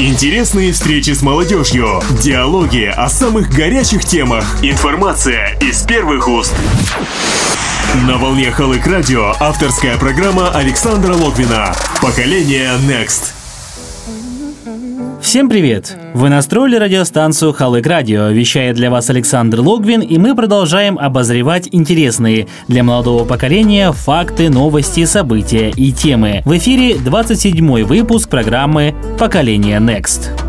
Интересные встречи с молодежью, диалоги о самых горячих темах, информация из первых уст. На волне Халык Радио авторская программа Александра Логвина «Поколение Next». Всем привет! Вы настроили радиостанцию Халык Радио. Вещает для вас Александр Логвин, и мы продолжаем обозревать интересные для молодого поколения факты, новости, события и темы. В эфире 27-й выпуск программы «Поколение Next».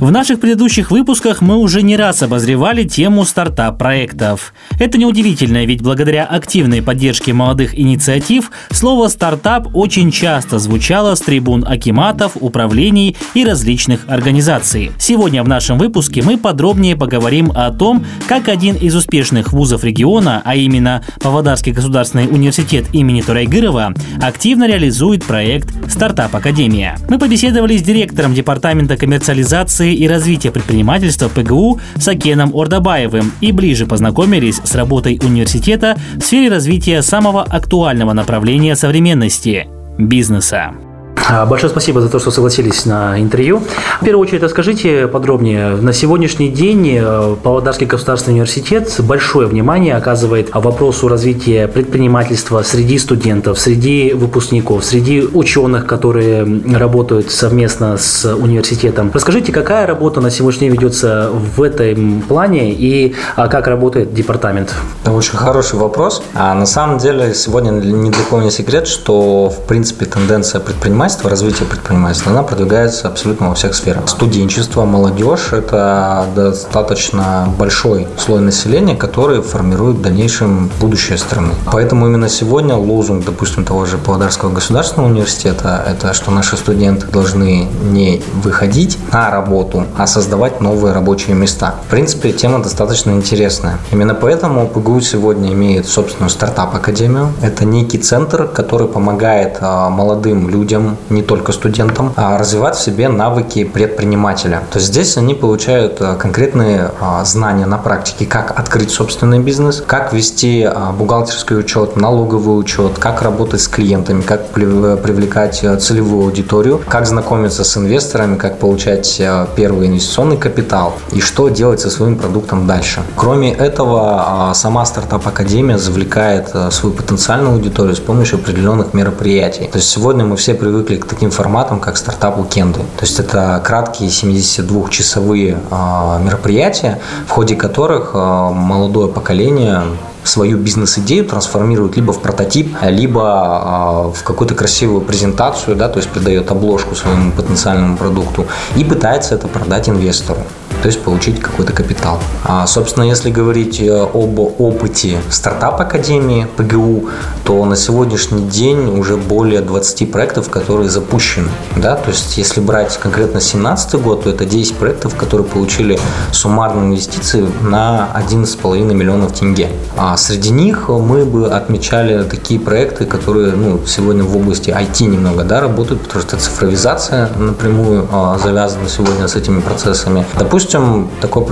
В наших предыдущих выпусках мы уже не раз обозревали тему стартап-проектов. Это неудивительно, ведь благодаря активной поддержке молодых инициатив слово «стартап» очень часто звучало с трибун акиматов, управлений и различных организаций. Сегодня в нашем выпуске мы подробнее поговорим о том, как один из успешных вузов региона, а именно Павлодарский государственный университет имени Турайгырова, активно реализует проект «Стартап Академия». Мы побеседовали с директором департамента коммерциализации инновации и развития предпринимательства ПГУ Сакеном Ордабаевым и ближе познакомились с работой университета в сфере развития самого актуального направления современности – бизнеса. А, большое спасибо за то, что согласились на интервью. В первую очередь расскажите подробнее. На сегодняшний день э, Павлодарский государственный университет большое внимание оказывает вопросу развития предпринимательства среди студентов, среди выпускников, среди ученых, которые работают совместно с университетом. Расскажите, какая работа на сегодняшний день ведется в этом плане и а, как работает департамент? Это очень хороший вопрос. А на самом деле сегодня ни для кого не секрет, что в принципе тенденция предпринимательства предпринимательства, развития предпринимательства, она продвигается абсолютно во всех сферах. Студенчество, молодежь – это достаточно большой слой населения, который формирует в дальнейшем будущее страны. Поэтому именно сегодня лозунг, допустим, того же Павлодарского государственного университета – это что наши студенты должны не выходить на работу, а создавать новые рабочие места. В принципе, тема достаточно интересная. Именно поэтому ПГУ сегодня имеет собственную стартап-академию. Это некий центр, который помогает а, молодым людям, не только студентам, а развивать в себе навыки предпринимателя. То есть здесь они получают э, конкретные а, знания на практике, как открыть собственный бизнес, как вести а, бухгалтерский учет, налоговый учет, как работать с клиентами, как привлекать э, целевую аудиторию, как знакомиться с инвесторами, как получать э, первый инвестиционный капитал и что делать со своим продуктом дальше. Кроме этого, сама стартап-академия завлекает свою потенциальную аудиторию с помощью определенных мероприятий. То есть сегодня мы все привыкли к таким форматам, как стартап Уикенды. То есть это краткие 72-часовые а, мероприятия, в ходе которых а, молодое поколение свою бизнес-идею трансформирует либо в прототип, либо а, в какую-то красивую презентацию, да, то есть придает обложку своему потенциальному продукту и пытается это продать инвестору то есть получить какой-то капитал. А, собственно, если говорить э, об опыте стартап-академии ПГУ, то на сегодняшний день уже более 20 проектов, которые запущены. Да? То есть, если брать конкретно 2017 год, то это 10 проектов, которые получили суммарные инвестиции на 11,5 миллионов тенге. А среди них мы бы отмечали такие проекты, которые ну, сегодня в области IT немного да, работают, потому что цифровизация напрямую а, завязана сегодня с этими процессами. Допустим, такой,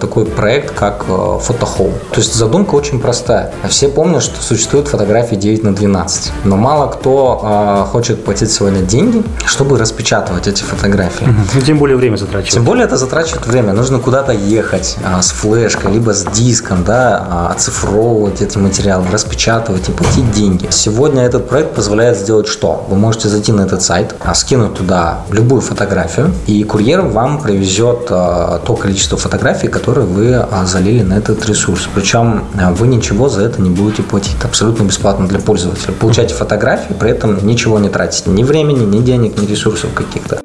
такой проект, как э, фотохолл. То есть задумка очень простая. Все помнят, что существуют фотографии 9 на 12. Но мало кто э, хочет платить сегодня деньги, чтобы распечатывать эти фотографии. Угу. Тем более время затрачивает. Тем более это затрачивает время. Нужно куда-то ехать а, с флешкой, либо с диском, да, а, оцифровывать эти материалы, распечатывать и платить деньги. Сегодня этот проект позволяет сделать что? Вы можете зайти на этот сайт, а, скинуть туда любую фотографию, и курьер вам привезет а, то количество фотографий, которые вы а, залили на этот ресурс. Причем вы ничего за это не будете платить. Абсолютно бесплатно для пользователя. Получаете фотографии, при этом ничего не тратите. Ни времени, ни денег, ни ресурсов каких-то.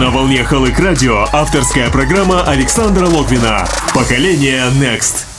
На волне Халык Радио авторская программа Александра Логвина «Поколение Next».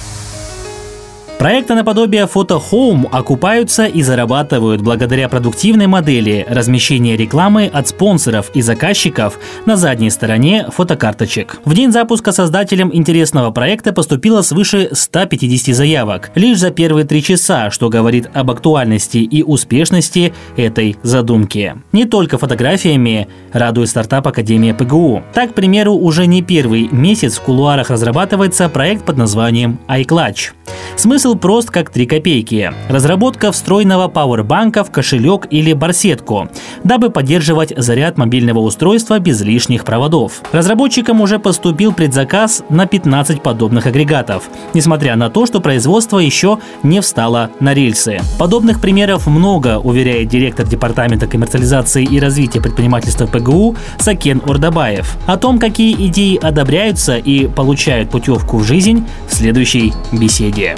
Проекты наподобие Photo Home окупаются и зарабатывают благодаря продуктивной модели размещения рекламы от спонсоров и заказчиков на задней стороне фотокарточек. В день запуска создателям интересного проекта поступило свыше 150 заявок лишь за первые три часа, что говорит об актуальности и успешности этой задумки. Не только фотографиями радует стартап Академия ПГУ. Так, к примеру, уже не первый месяц в кулуарах разрабатывается проект под названием iClutch. Смысл был прост как три копейки. Разработка встроенного пауэрбанка в кошелек или барсетку, дабы поддерживать заряд мобильного устройства без лишних проводов. Разработчикам уже поступил предзаказ на 15 подобных агрегатов, несмотря на то, что производство еще не встало на рельсы. Подобных примеров много, уверяет директор Департамента коммерциализации и развития предпринимательства ПГУ Сакен Ордабаев. О том, какие идеи одобряются и получают путевку в жизнь в следующей беседе.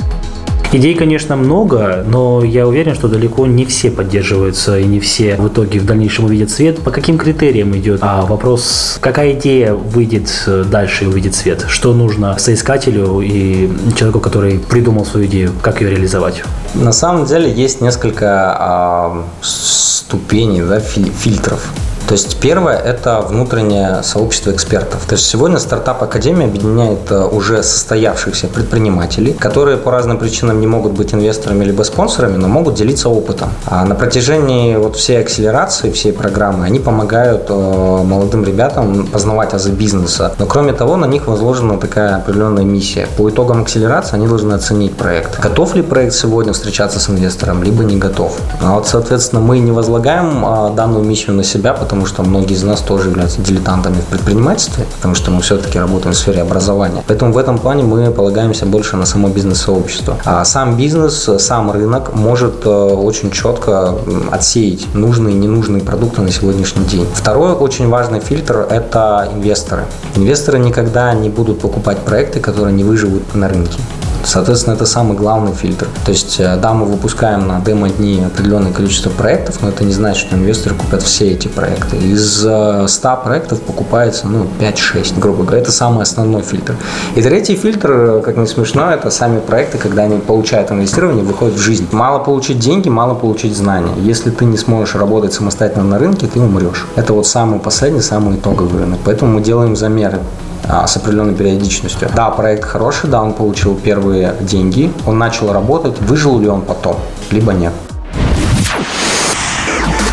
Идей, конечно, много, но я уверен, что далеко не все поддерживаются и не все в итоге в дальнейшем увидят свет. По каким критериям идет а вопрос, какая идея выйдет дальше и увидит свет? Что нужно соискателю и человеку, который придумал свою идею, как ее реализовать? На самом деле есть несколько а, ступеней, да, фильтров. То есть первое – это внутреннее сообщество экспертов. То есть сегодня стартап Академия объединяет э, уже состоявшихся предпринимателей, которые по разным причинам не могут быть инвесторами либо спонсорами, но могут делиться опытом. А на протяжении вот всей акселерации, всей программы, они помогают э, молодым ребятам познавать азы бизнеса. Но кроме того, на них возложена такая определенная миссия. По итогам акселерации они должны оценить проект. Готов ли проект сегодня встречаться с инвестором, либо не готов. А вот, соответственно, мы не возлагаем а, данную миссию на себя, потому потому что многие из нас тоже являются дилетантами в предпринимательстве, потому что мы все-таки работаем в сфере образования. Поэтому в этом плане мы полагаемся больше на само бизнес-сообщество. А сам бизнес, сам рынок может э, очень четко отсеять нужные и ненужные продукты на сегодняшний день. Второй очень важный фильтр – это инвесторы. Инвесторы никогда не будут покупать проекты, которые не выживут на рынке. Соответственно, это самый главный фильтр. То есть, э, да, мы выпускаем на демо-дни определенное количество проектов, но это не значит, что инвесторы купят все эти проекты. Из 100 э, проектов покупается, ну, 5-6, грубо говоря. Это самый основной фильтр. И третий фильтр, э, как не смешно, это сами проекты, когда они получают инвестирование, выходят в жизнь. Мало получить деньги, мало получить знания. Если ты не сможешь работать самостоятельно на рынке, ты умрешь. Это вот самый последний, самый итоговый рынок. Поэтому мы делаем замеры с определенной периодичностью. Да, проект хороший, да, он получил первые деньги, он начал работать, выжил ли он потом, либо нет.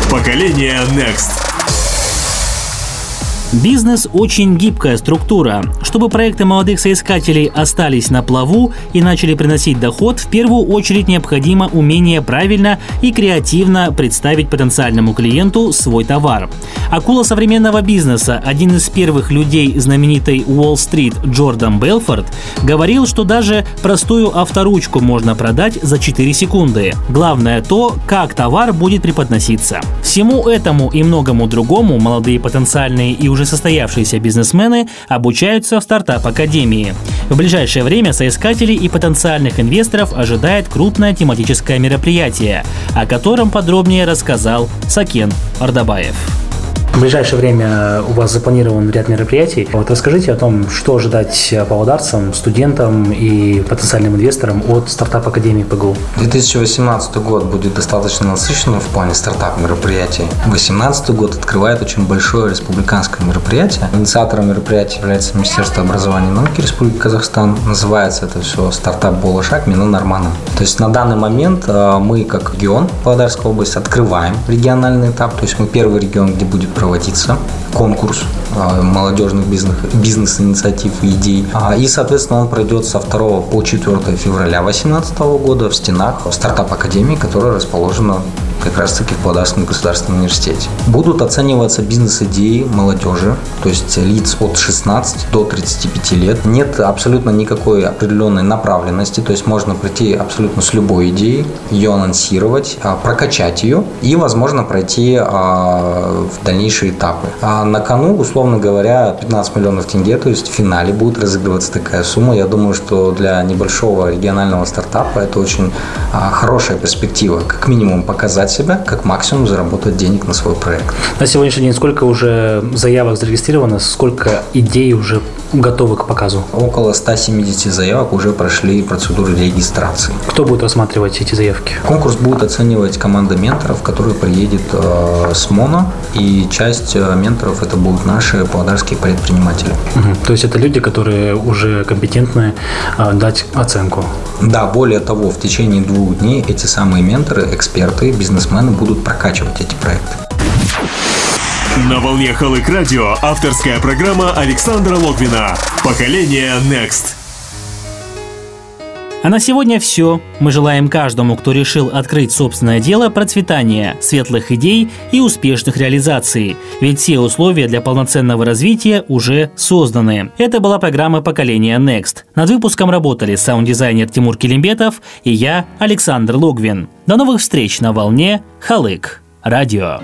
Поколение Next. Бизнес очень гибкая структура. Чтобы проекты молодых соискателей остались на плаву и начали приносить доход, в первую очередь необходимо умение правильно и креативно представить потенциальному клиенту свой товар. Акула современного бизнеса, один из первых людей знаменитой Уолл-стрит Джордан Белфорд, говорил, что даже простую авторучку можно продать за 4 секунды. Главное то, как товар будет преподноситься. Всему этому и многому другому молодые потенциальные и уже уже состоявшиеся бизнесмены обучаются в стартап-академии. В ближайшее время соискателей и потенциальных инвесторов ожидает крупное тематическое мероприятие, о котором подробнее рассказал Сакен Ардабаев. В ближайшее время у вас запланирован ряд мероприятий. Вот расскажите о том, что ожидать павлодарцам, студентам и потенциальным инвесторам от стартап Академии ПГУ. 2018 год будет достаточно насыщенным в плане стартап мероприятий. 2018 год открывает очень большое республиканское мероприятие. Инициатором мероприятия является Министерство образования и науки Республики Казахстан. Называется это все стартап Болошак Мина Нормана. То есть на данный момент э, мы, как регион Павлодарская область, открываем региональный этап. То есть мы первый регион, где будет проводиться конкурс а, молодежных бизнес, бизнес-инициатив и идей. А, и, соответственно, он пройдет со 2 по 4 февраля 2018 года в стенах стартап-академии, которая расположена как раз-таки в Павлодарском государственном университете. Будут оцениваться бизнес-идеи молодежи, то есть лиц от 16 до 35 лет. Нет абсолютно никакой определенной направленности, то есть можно прийти абсолютно с любой идеей, ее анонсировать, а, прокачать ее и, возможно, пройти в дальнейшие этапы. А на кону, условно говоря, 15 миллионов тенге, то есть в финале будет разыгрываться такая сумма. Я думаю, что для небольшого регионального стартапа это очень хорошая перспектива, как минимум показать себя, как максимум заработать денег на свой проект. На сегодняшний день сколько уже заявок зарегистрировано, сколько идей уже готовы к показу? Около 170 заявок уже прошли процедуры регистрации. Кто будет рассматривать эти заявки? Конкурс будет оценивать команда менторов, которая приедет э, с МОНО, и часть э, менторов это будут наши павлодарские предприниматели. Угу. То есть это люди, которые уже компетентны э, дать оценку? Да, более того, в течение двух дней эти самые менторы, эксперты, бизнесмены будут прокачивать эти проекты. На волне Халык Радио авторская программа Александра Логвина. Поколение Next. А на сегодня все. Мы желаем каждому, кто решил открыть собственное дело, процветания, светлых идей и успешных реализаций. Ведь все условия для полноценного развития уже созданы. Это была программа «Поколение Next». Над выпуском работали саунд-дизайнер Тимур Килимбетов и я, Александр Логвин. До новых встреч на волне «Халык» радио.